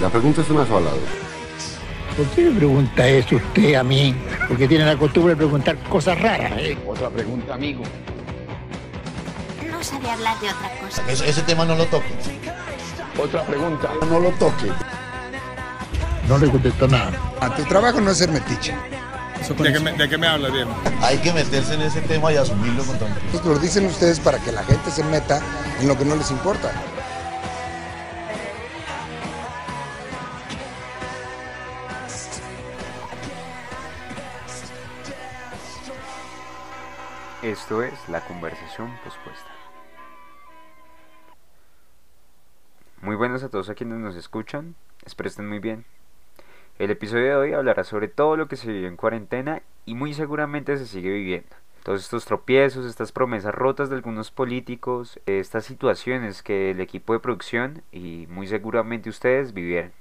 La pregunta es una sola. ¿Por qué me pregunta eso usted a mí? Porque tiene la costumbre de preguntar cosas raras. ¿eh? Otra pregunta, amigo. No sabe hablar de otra cosa. Ese, ese tema no lo toque. Otra pregunta. No lo toque. No le contesto nada. A tu trabajo no es ser metiche. ¿De qué, me, ¿De qué me habla, Diego? Hay que meterse en ese tema y asumirlo con todo. Esto lo dicen ustedes para que la gente se meta en lo que no les importa. Esto es la conversación pospuesta. Muy buenos a todos a quienes nos escuchan, espero muy bien. El episodio de hoy hablará sobre todo lo que se vivió en cuarentena y muy seguramente se sigue viviendo. Todos estos tropiezos, estas promesas rotas de algunos políticos, estas situaciones que el equipo de producción y muy seguramente ustedes vivieron.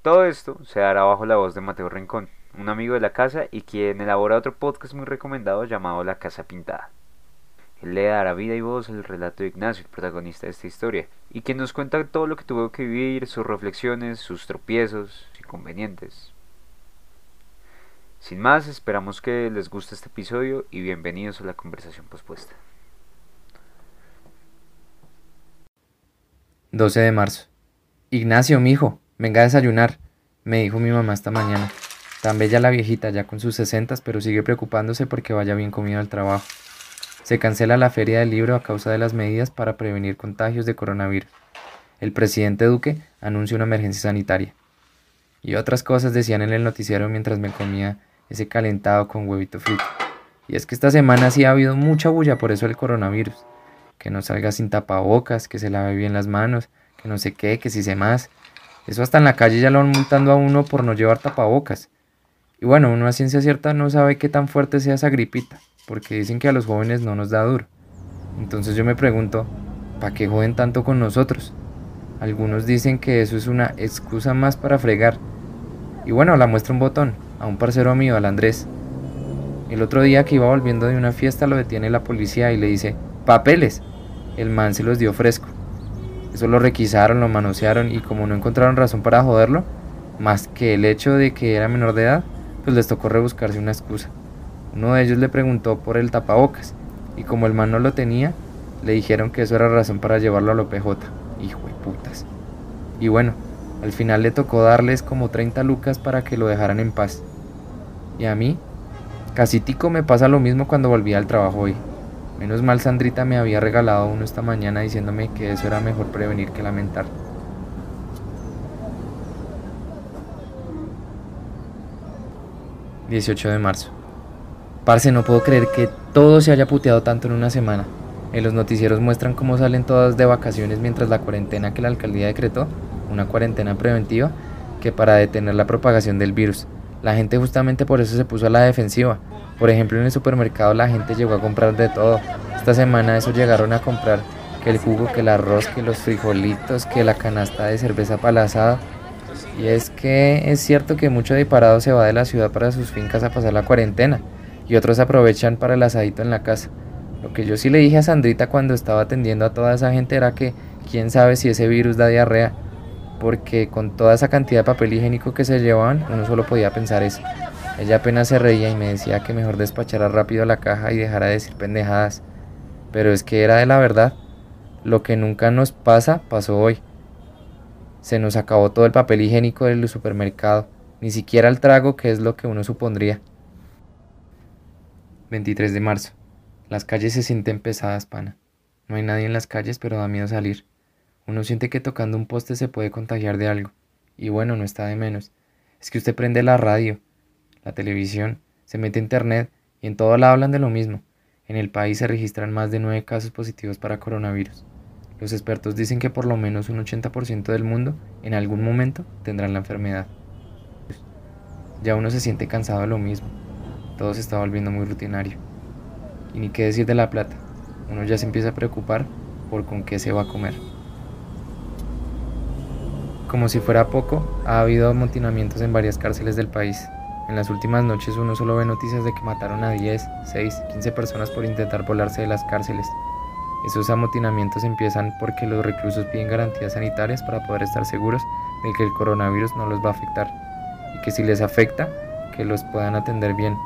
Todo esto se dará bajo la voz de Mateo Rincón, un amigo de la casa y quien elabora otro podcast muy recomendado llamado La Casa Pintada. Él le dará vida y voz al relato de Ignacio, el protagonista de esta historia, y quien nos cuenta todo lo que tuvo que vivir, sus reflexiones, sus tropiezos, inconvenientes. Sin más, esperamos que les guste este episodio y bienvenidos a la conversación pospuesta. 12 de marzo. Ignacio, mijo, venga a desayunar, me dijo mi mamá esta mañana. Tan bella la viejita, ya con sus sesentas, pero sigue preocupándose porque vaya bien comido al trabajo. Se cancela la feria del libro a causa de las medidas para prevenir contagios de coronavirus. El presidente Duque anuncia una emergencia sanitaria. Y otras cosas decían en el noticiero mientras me comía ese calentado con huevito frito. Y es que esta semana sí ha habido mucha bulla por eso el coronavirus. Que no salga sin tapabocas, que se lave bien las manos, que no sé qué, que si se más. Eso hasta en la calle ya lo van multando a uno por no llevar tapabocas. Y bueno, uno a ciencia cierta no sabe qué tan fuerte sea esa gripita, porque dicen que a los jóvenes no nos da duro. Entonces yo me pregunto, ¿para qué joden tanto con nosotros? Algunos dicen que eso es una excusa más para fregar. Y bueno, la muestra un botón, a un parcero mío, al Andrés. El otro día que iba volviendo de una fiesta lo detiene la policía y le dice, papeles. El man se los dio fresco. Eso lo requisaron, lo manosearon y como no encontraron razón para joderlo, más que el hecho de que era menor de edad, pues les tocó rebuscarse una excusa. Uno de ellos le preguntó por el tapabocas, y como el man no lo tenía, le dijeron que eso era razón para llevarlo a lo PJ. Hijo de putas. Y bueno, al final le tocó darles como 30 lucas para que lo dejaran en paz. Y a mí, casi tico me pasa lo mismo cuando volví al trabajo hoy. Menos mal Sandrita me había regalado uno esta mañana diciéndome que eso era mejor prevenir que lamentar. 18 de marzo. Parce, no puedo creer que todo se haya puteado tanto en una semana. En los noticieros muestran cómo salen todas de vacaciones mientras la cuarentena que la alcaldía decretó, una cuarentena preventiva, que para detener la propagación del virus. La gente justamente por eso se puso a la defensiva. Por ejemplo, en el supermercado la gente llegó a comprar de todo. Esta semana eso llegaron a comprar que el jugo, que el arroz, que los frijolitos, que la canasta de cerveza palazada. Y es que es cierto que mucho disparado se va de la ciudad para sus fincas a pasar la cuarentena y otros aprovechan para el asadito en la casa. Lo que yo sí le dije a Sandrita cuando estaba atendiendo a toda esa gente era que quién sabe si ese virus da diarrea, porque con toda esa cantidad de papel higiénico que se llevaban, uno solo podía pensar eso. Ella apenas se reía y me decía que mejor despachara rápido la caja y dejara de decir pendejadas. Pero es que era de la verdad. Lo que nunca nos pasa, pasó hoy. Se nos acabó todo el papel higiénico del supermercado, ni siquiera el trago, que es lo que uno supondría. 23 de marzo. Las calles se sienten pesadas, pana. No hay nadie en las calles, pero da miedo salir. Uno siente que tocando un poste se puede contagiar de algo. Y bueno, no está de menos. Es que usted prende la radio, la televisión, se mete a internet y en todo lado hablan de lo mismo. En el país se registran más de nueve casos positivos para coronavirus. Los expertos dicen que por lo menos un 80% del mundo en algún momento tendrán la enfermedad. Ya uno se siente cansado de lo mismo. Todo se está volviendo muy rutinario. Y ni qué decir de la plata. Uno ya se empieza a preocupar por con qué se va a comer. Como si fuera poco, ha habido amotinamientos en varias cárceles del país. En las últimas noches uno solo ve noticias de que mataron a 10, 6, 15 personas por intentar volarse de las cárceles. Esos amotinamientos empiezan porque los reclusos piden garantías sanitarias para poder estar seguros de que el coronavirus no los va a afectar y que si les afecta, que los puedan atender bien.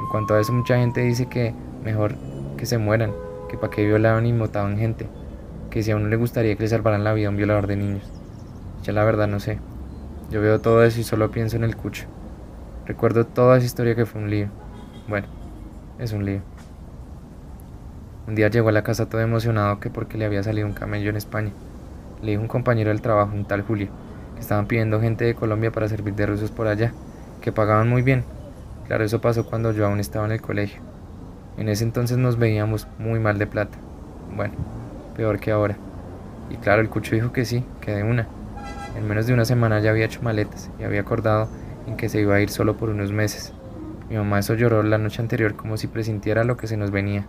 En cuanto a eso, mucha gente dice que mejor que se mueran, que para qué violaban y mataban gente, que si a uno le gustaría que le salvaran la vida a un violador de niños. Ya la verdad no sé. Yo veo todo eso y solo pienso en el cucho. Recuerdo toda esa historia que fue un lío. Bueno, es un lío. Un día llegó a la casa todo emocionado que porque le había salido un camello en España. Le dijo un compañero del trabajo, un tal Julio, que estaban pidiendo gente de Colombia para servir de rusos por allá, que pagaban muy bien. Claro, eso pasó cuando yo aún estaba en el colegio. En ese entonces nos veíamos muy mal de plata. Bueno, peor que ahora. Y claro, el cucho dijo que sí, que de una. En menos de una semana ya había hecho maletas y había acordado en que se iba a ir solo por unos meses. Mi mamá eso lloró la noche anterior como si presintiera lo que se nos venía.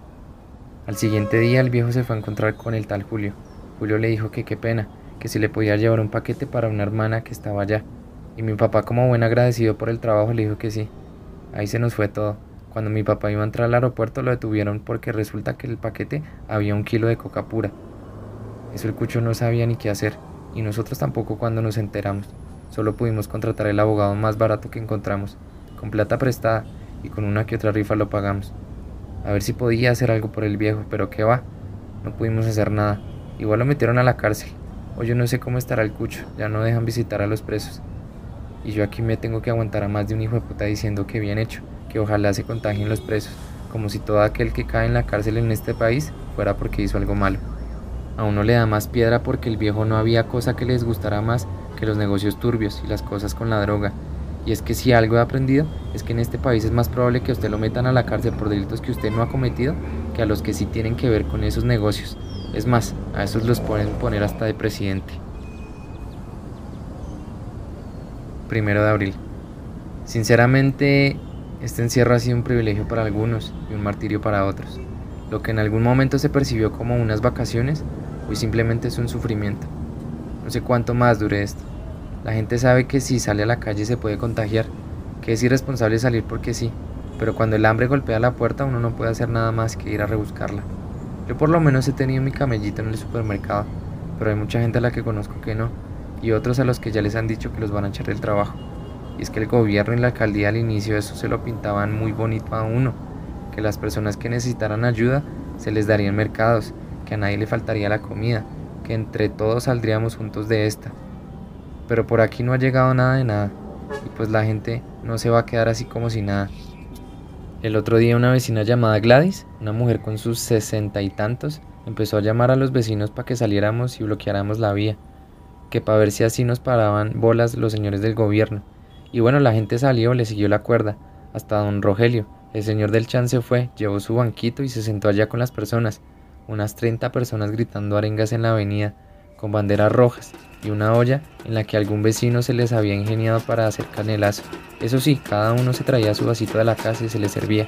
Al siguiente día el viejo se fue a encontrar con el tal Julio. Julio le dijo que qué pena, que si le podía llevar un paquete para una hermana que estaba allá. Y mi papá como buen agradecido por el trabajo le dijo que sí. Ahí se nos fue todo. Cuando mi papá iba a entrar al aeropuerto lo detuvieron porque resulta que en el paquete había un kilo de coca pura. Eso el cucho no sabía ni qué hacer, y nosotros tampoco cuando nos enteramos. Solo pudimos contratar el abogado más barato que encontramos, con plata prestada, y con una que otra rifa lo pagamos a ver si podía hacer algo por el viejo, pero qué va, no pudimos hacer nada. Igual lo metieron a la cárcel. O yo no sé cómo estará el cucho, ya no dejan visitar a los presos. Y yo aquí me tengo que aguantar a más de un hijo de puta diciendo que bien hecho, que ojalá se contagien los presos, como si todo aquel que cae en la cárcel en este país fuera porque hizo algo malo. A uno le da más piedra porque el viejo no había cosa que les gustara más que los negocios turbios y las cosas con la droga, y es que si algo he aprendido es que en este país es más probable que usted lo metan a la cárcel por delitos que usted no ha cometido que a los que sí tienen que ver con esos negocios. Es más, a esos los pueden poner hasta de presidente. Primero de abril. Sinceramente, este encierro ha sido un privilegio para algunos y un martirio para otros. Lo que en algún momento se percibió como unas vacaciones, hoy simplemente es un sufrimiento. No sé cuánto más dure esto. La gente sabe que si sale a la calle se puede contagiar, que es irresponsable salir porque sí, pero cuando el hambre golpea la puerta uno no puede hacer nada más que ir a rebuscarla. Yo por lo menos he tenido mi camellito en el supermercado, pero hay mucha gente a la que conozco que no, y otros a los que ya les han dicho que los van a echar del trabajo. Y es que el gobierno y la alcaldía al inicio eso se lo pintaban muy bonito a uno, que las personas que necesitaran ayuda se les darían mercados, que a nadie le faltaría la comida, que entre todos saldríamos juntos de esta pero por aquí no ha llegado nada de nada y pues la gente no se va a quedar así como si nada. El otro día una vecina llamada Gladys, una mujer con sus sesenta y tantos, empezó a llamar a los vecinos para que saliéramos y bloqueáramos la vía, que para ver si así nos paraban bolas los señores del gobierno. Y bueno, la gente salió, le siguió la cuerda, hasta don Rogelio, el señor del chan se fue, llevó su banquito y se sentó allá con las personas, unas 30 personas gritando arengas en la avenida, con banderas rojas, y una olla en la que algún vecino se les había ingeniado para hacer canelazo. Eso sí, cada uno se traía su vasito de la casa y se le servía.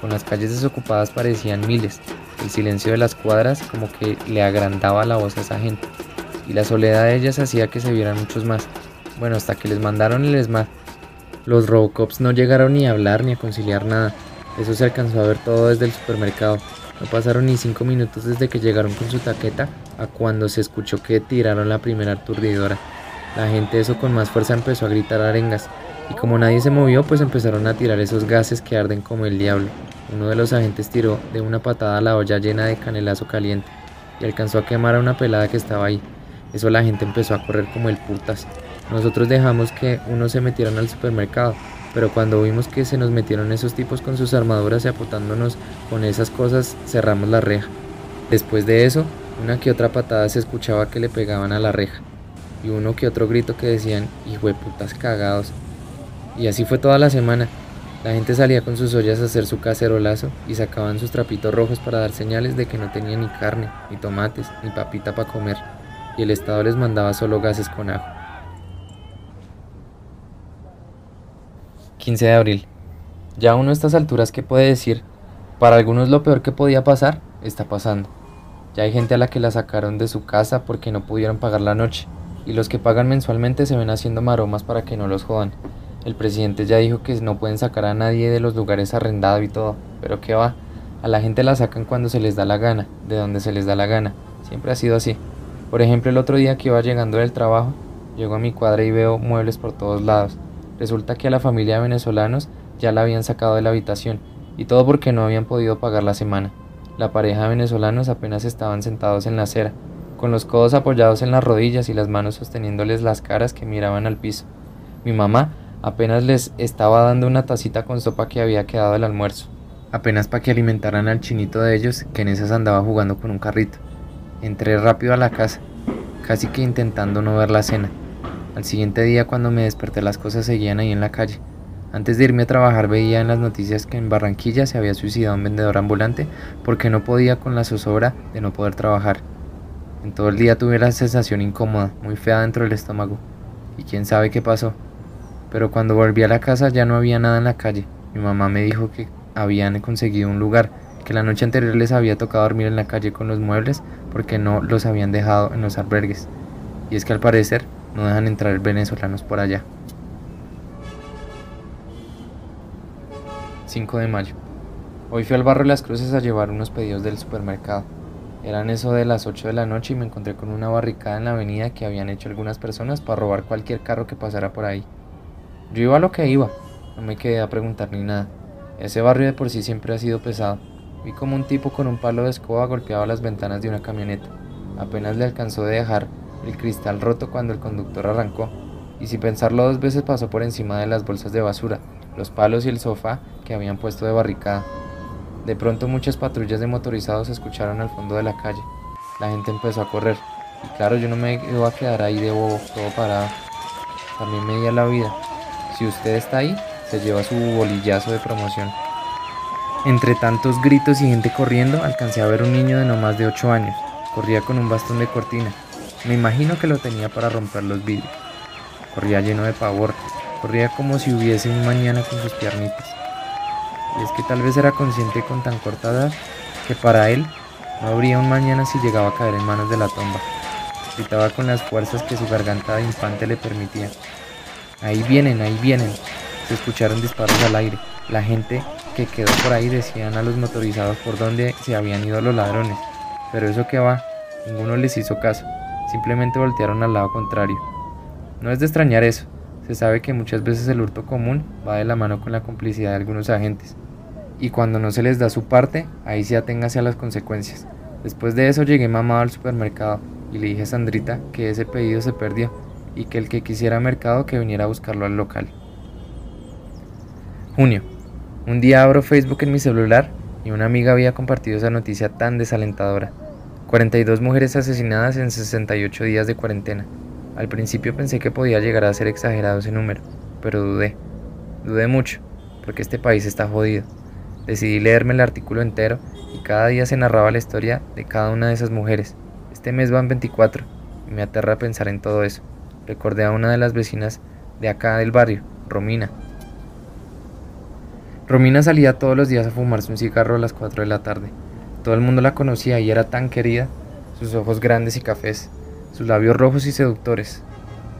Con las calles desocupadas parecían miles. El silencio de las cuadras como que le agrandaba la voz a esa gente. Y la soledad de ellas hacía que se vieran muchos más. Bueno, hasta que les mandaron el ESMAD. Los Robocops no llegaron ni a hablar ni a conciliar nada. Eso se alcanzó a ver todo desde el supermercado. No pasaron ni cinco minutos desde que llegaron con su taqueta a cuando se escuchó que tiraron la primera aturdidora. La gente eso con más fuerza empezó a gritar arengas y como nadie se movió pues empezaron a tirar esos gases que arden como el diablo. Uno de los agentes tiró de una patada la olla llena de canelazo caliente y alcanzó a quemar a una pelada que estaba ahí. Eso la gente empezó a correr como el putas. Nosotros dejamos que unos se metieran al supermercado, pero cuando vimos que se nos metieron esos tipos con sus armaduras y aputándonos con esas cosas, cerramos la reja. Después de eso, una que otra patada se escuchaba que le pegaban a la reja, y uno que otro grito que decían, hijo de putas cagados. Y así fue toda la semana. La gente salía con sus ollas a hacer su cacerolazo y sacaban sus trapitos rojos para dar señales de que no tenía ni carne, ni tomates, ni papita para comer, y el Estado les mandaba solo gases con ajo. 15 de abril. Ya uno a estas alturas, ¿qué puede decir? Para algunos lo peor que podía pasar, está pasando. Ya hay gente a la que la sacaron de su casa porque no pudieron pagar la noche, y los que pagan mensualmente se ven haciendo maromas para que no los jodan. El presidente ya dijo que no pueden sacar a nadie de los lugares arrendados y todo, pero ¿qué va? A la gente la sacan cuando se les da la gana, de donde se les da la gana. Siempre ha sido así. Por ejemplo, el otro día que iba llegando del trabajo, Llego a mi cuadra y veo muebles por todos lados. Resulta que a la familia de venezolanos ya la habían sacado de la habitación, y todo porque no habían podido pagar la semana. La pareja de venezolanos apenas estaban sentados en la acera, con los codos apoyados en las rodillas y las manos sosteniéndoles las caras que miraban al piso. Mi mamá apenas les estaba dando una tacita con sopa que había quedado del almuerzo, apenas para que alimentaran al chinito de ellos que en esas andaba jugando con un carrito. Entré rápido a la casa, casi que intentando no ver la cena. Al siguiente día cuando me desperté las cosas seguían ahí en la calle. Antes de irme a trabajar veía en las noticias que en Barranquilla se había suicidado un vendedor ambulante porque no podía con la zozobra de no poder trabajar. En todo el día tuve la sensación incómoda, muy fea dentro del estómago, y quién sabe qué pasó. Pero cuando volví a la casa ya no había nada en la calle. Mi mamá me dijo que habían conseguido un lugar, que la noche anterior les había tocado dormir en la calle con los muebles porque no los habían dejado en los albergues. Y es que al parecer no dejan entrar venezolanos por allá. 5 de mayo. Hoy fui al barrio Las Cruces a llevar unos pedidos del supermercado. Eran eso de las 8 de la noche y me encontré con una barricada en la avenida que habían hecho algunas personas para robar cualquier carro que pasara por ahí. Yo iba a lo que iba, no me quedé a preguntar ni nada. Ese barrio de por sí siempre ha sido pesado. Vi como un tipo con un palo de escoba golpeaba las ventanas de una camioneta. Apenas le alcanzó de dejar el cristal roto cuando el conductor arrancó, y sin pensarlo dos veces pasó por encima de las bolsas de basura, los palos y el sofá que habían puesto de barricada. De pronto muchas patrullas de motorizados se escucharon al fondo de la calle. La gente empezó a correr. Y claro, yo no me iba a quedar ahí de bobo, todo parado. También me di a la vida. Si usted está ahí, se lleva su bolillazo de promoción. Entre tantos gritos y gente corriendo, alcancé a ver un niño de no más de 8 años. Corría con un bastón de cortina. Me imagino que lo tenía para romper los vidrios. Corría lleno de pavor, Corría como si hubiese un mañana con sus piernitas. Y es que tal vez era consciente con tan corta edad que para él no habría un mañana si llegaba a caer en manos de la tomba. Gritaba con las fuerzas que su garganta de infante le permitía. Ahí vienen, ahí vienen. Se escucharon disparos al aire. La gente que quedó por ahí decían a los motorizados por dónde se habían ido los ladrones. Pero eso que va, ninguno les hizo caso. Simplemente voltearon al lado contrario. No es de extrañar eso. Se sabe que muchas veces el hurto común va de la mano con la complicidad de algunos agentes. Y cuando no se les da su parte, ahí se aténgase a las consecuencias. Después de eso llegué mamado al supermercado y le dije a Sandrita que ese pedido se perdió y que el que quisiera mercado que viniera a buscarlo al local. Junio. Un día abro Facebook en mi celular y una amiga había compartido esa noticia tan desalentadora. 42 mujeres asesinadas en 68 días de cuarentena. Al principio pensé que podía llegar a ser exagerado ese número, pero dudé. Dudé mucho, porque este país está jodido. Decidí leerme el artículo entero y cada día se narraba la historia de cada una de esas mujeres. Este mes van 24 y me aterra pensar en todo eso. Recordé a una de las vecinas de acá del barrio, Romina. Romina salía todos los días a fumarse un cigarro a las 4 de la tarde. Todo el mundo la conocía y era tan querida, sus ojos grandes y cafés, sus labios rojos y seductores,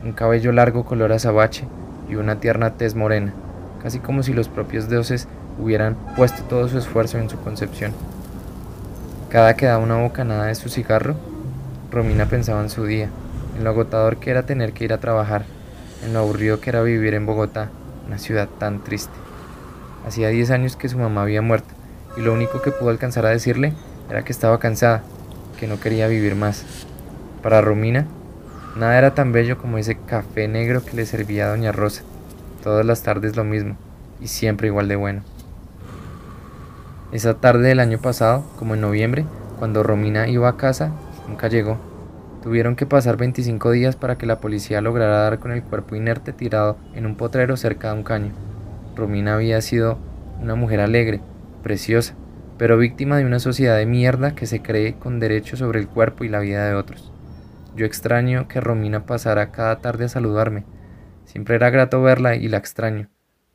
un cabello largo color azabache y una tierna tez morena, casi como si los propios dioses hubieran puesto todo su esfuerzo en su concepción. Cada que daba una bocanada de su cigarro, Romina pensaba en su día, en lo agotador que era tener que ir a trabajar, en lo aburrido que era vivir en Bogotá, una ciudad tan triste. Hacía 10 años que su mamá había muerto y lo único que pudo alcanzar a decirle era que estaba cansada, que no quería vivir más. Para Romina, nada era tan bello como ese café negro que le servía a Doña Rosa. Todas las tardes lo mismo, y siempre igual de bueno. Esa tarde del año pasado, como en noviembre, cuando Romina iba a casa, nunca llegó. Tuvieron que pasar 25 días para que la policía lograra dar con el cuerpo inerte tirado en un potrero cerca de un caño. Romina había sido una mujer alegre, preciosa, pero víctima de una sociedad de mierda que se cree con derecho sobre el cuerpo y la vida de otros. Yo extraño que Romina pasara cada tarde a saludarme. Siempre era grato verla y la extraño.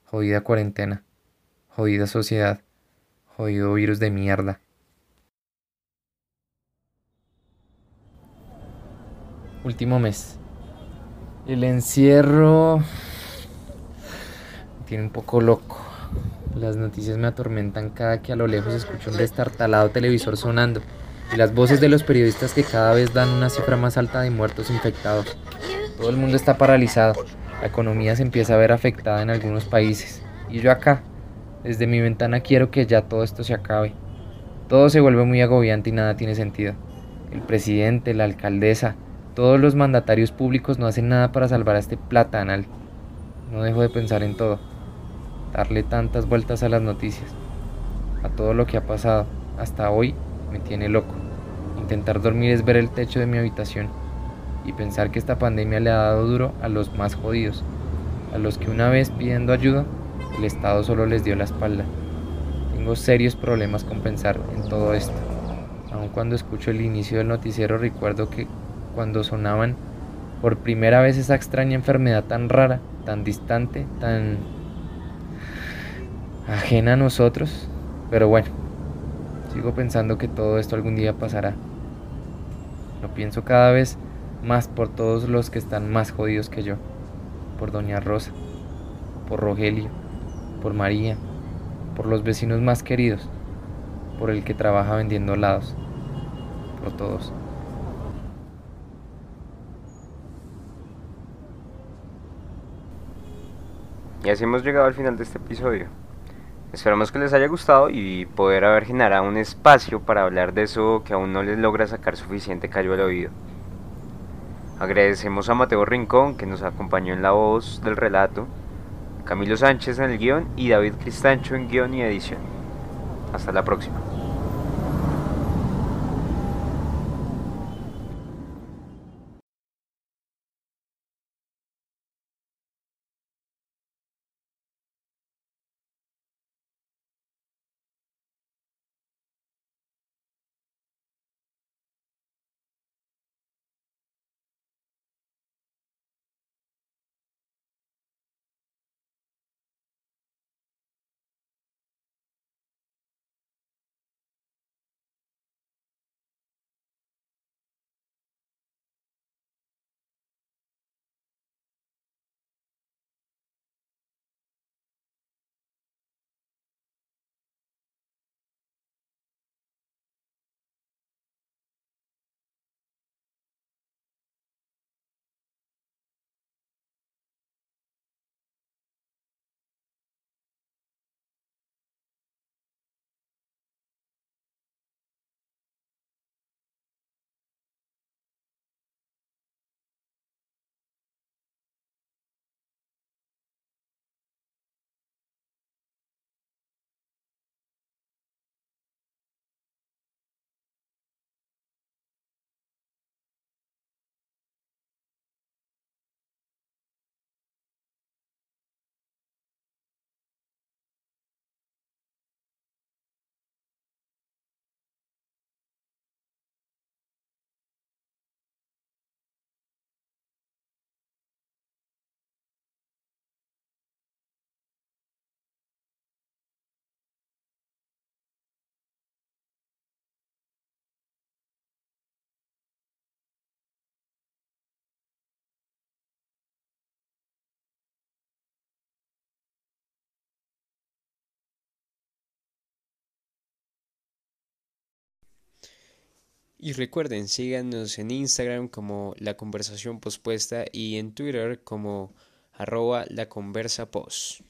Jodida cuarentena. Jodida sociedad. Jodido virus de mierda. Último mes. El encierro... Me tiene un poco loco. Las noticias me atormentan cada que a lo lejos escucho un destartalado televisor sonando y las voces de los periodistas que cada vez dan una cifra más alta de muertos infectados. Todo el mundo está paralizado, la economía se empieza a ver afectada en algunos países y yo acá, desde mi ventana quiero que ya todo esto se acabe. Todo se vuelve muy agobiante y nada tiene sentido. El presidente, la alcaldesa, todos los mandatarios públicos no hacen nada para salvar a este platanal. No dejo de pensar en todo, darle tantas vueltas a las noticias, a todo lo que ha pasado hasta hoy me tiene loco. Intentar dormir es ver el techo de mi habitación y pensar que esta pandemia le ha dado duro a los más jodidos, a los que una vez pidiendo ayuda, el Estado solo les dio la espalda. Tengo serios problemas con pensar en todo esto. Aun cuando escucho el inicio del noticiero recuerdo que cuando sonaban por primera vez esa extraña enfermedad tan rara, tan distante, tan ajena a nosotros, pero bueno, Sigo pensando que todo esto algún día pasará. Lo pienso cada vez más por todos los que están más jodidos que yo. Por Doña Rosa, por Rogelio, por María, por los vecinos más queridos, por el que trabaja vendiendo helados, por todos. Y así hemos llegado al final de este episodio. Esperamos que les haya gustado y poder haber generado un espacio para hablar de eso que aún no les logra sacar suficiente callo al oído. Agradecemos a Mateo Rincón que nos acompañó en la voz del relato, Camilo Sánchez en el guion y David Cristancho en guion y edición. Hasta la próxima. Y recuerden, síganos en Instagram como La Conversación Pospuesta y en Twitter como arroba La Conversa Post.